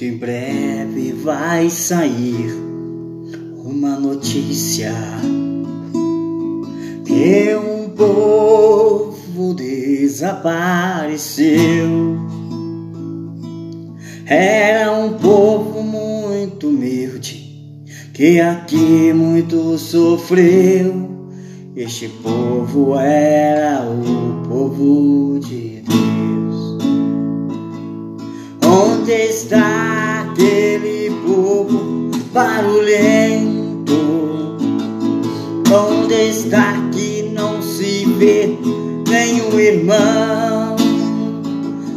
Muito em breve vai sair uma notícia que um povo desapareceu. Era um povo muito humilde que aqui muito sofreu. Este povo era o povo de Deus. Onde está aquele povo barulhento? Onde está que não se vê nenhum irmão?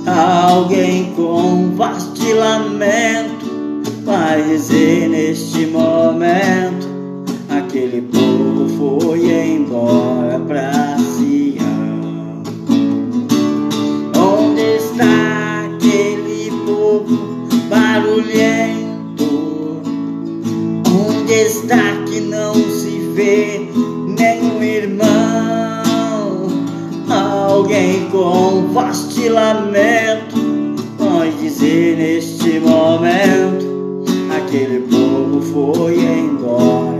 Alguém com vasto lamento vai dizer neste momento aquele povo foi embora barulhento? Onde está que não se vê nenhum irmão? Alguém com vasto lamento pode dizer neste momento aquele povo foi embora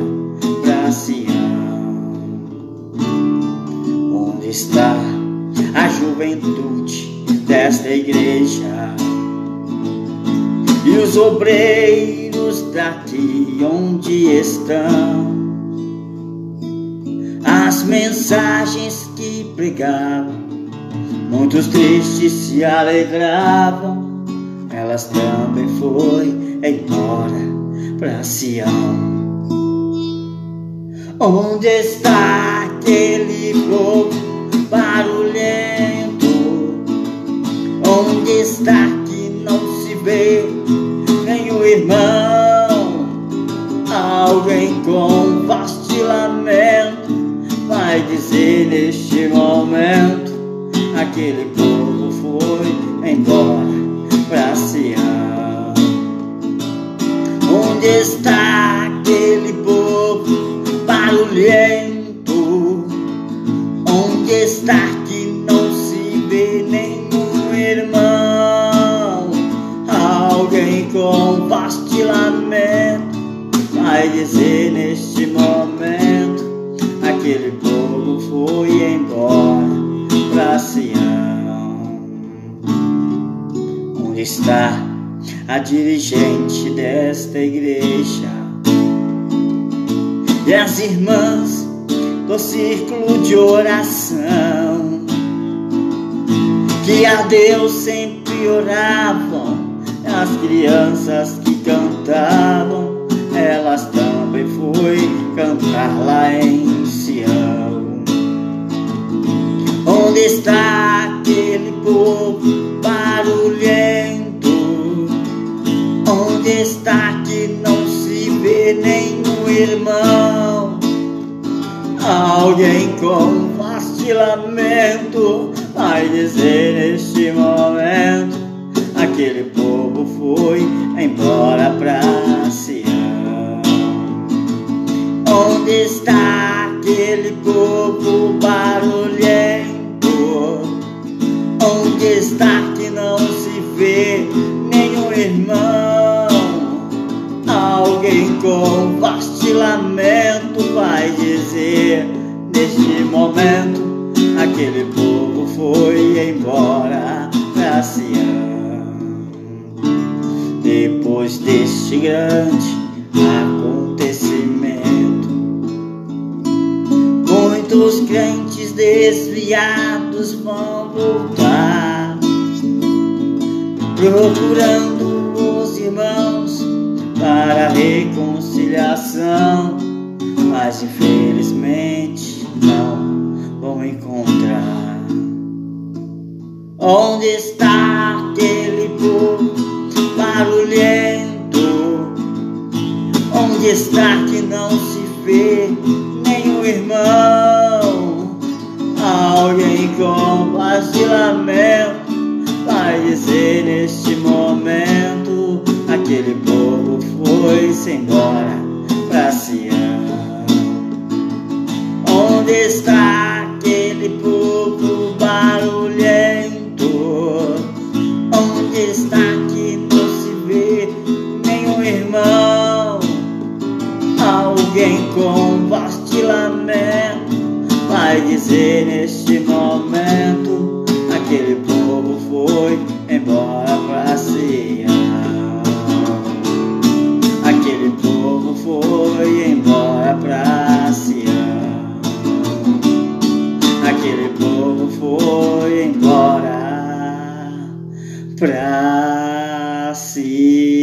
pra Sião. Onde está a juventude desta igreja? E os obreiros daqui onde estão? As mensagens que pregavam, muitos tristes se alegravam, elas também foi embora pra Sião. Onde está aquele povo barulhento? Onde está que não se vê irmão? Alguém com vasto lamento vai dizer neste momento: aquele povo foi embora pra Sião. Dizer neste momento: aquele povo foi embora pra Sião. Onde está a dirigente desta igreja? E as irmãs do círculo de oração que a Deus sempre oravam, as crianças que cantavam, elas também foi cantar lá em Sião. Onde está aquele povo barulhento? Onde está que não se vê nenhum irmão? Alguém com vasto lamento vai dizer neste momento: aquele povo Está que não se vê nenhum irmão? Alguém com vasto lamento vai dizer neste momento: aquele povo foi embora pra Sião. Depois deste grande acontecimento, muitos crentes desviados vão voltar, procurando os irmãos para reconciliação, mas infelizmente não vão encontrar. Onde está aquele povo barulhento? Onde está que não se vê nenhum irmão? Alguém com paz de lamento vai dizer neste momento: aquele povo foi-se embora. pra vai dizer neste momento: aquele povo foi embora pra Sião. Aquele povo foi embora pra Sião. Aquele povo foi embora pra Sião.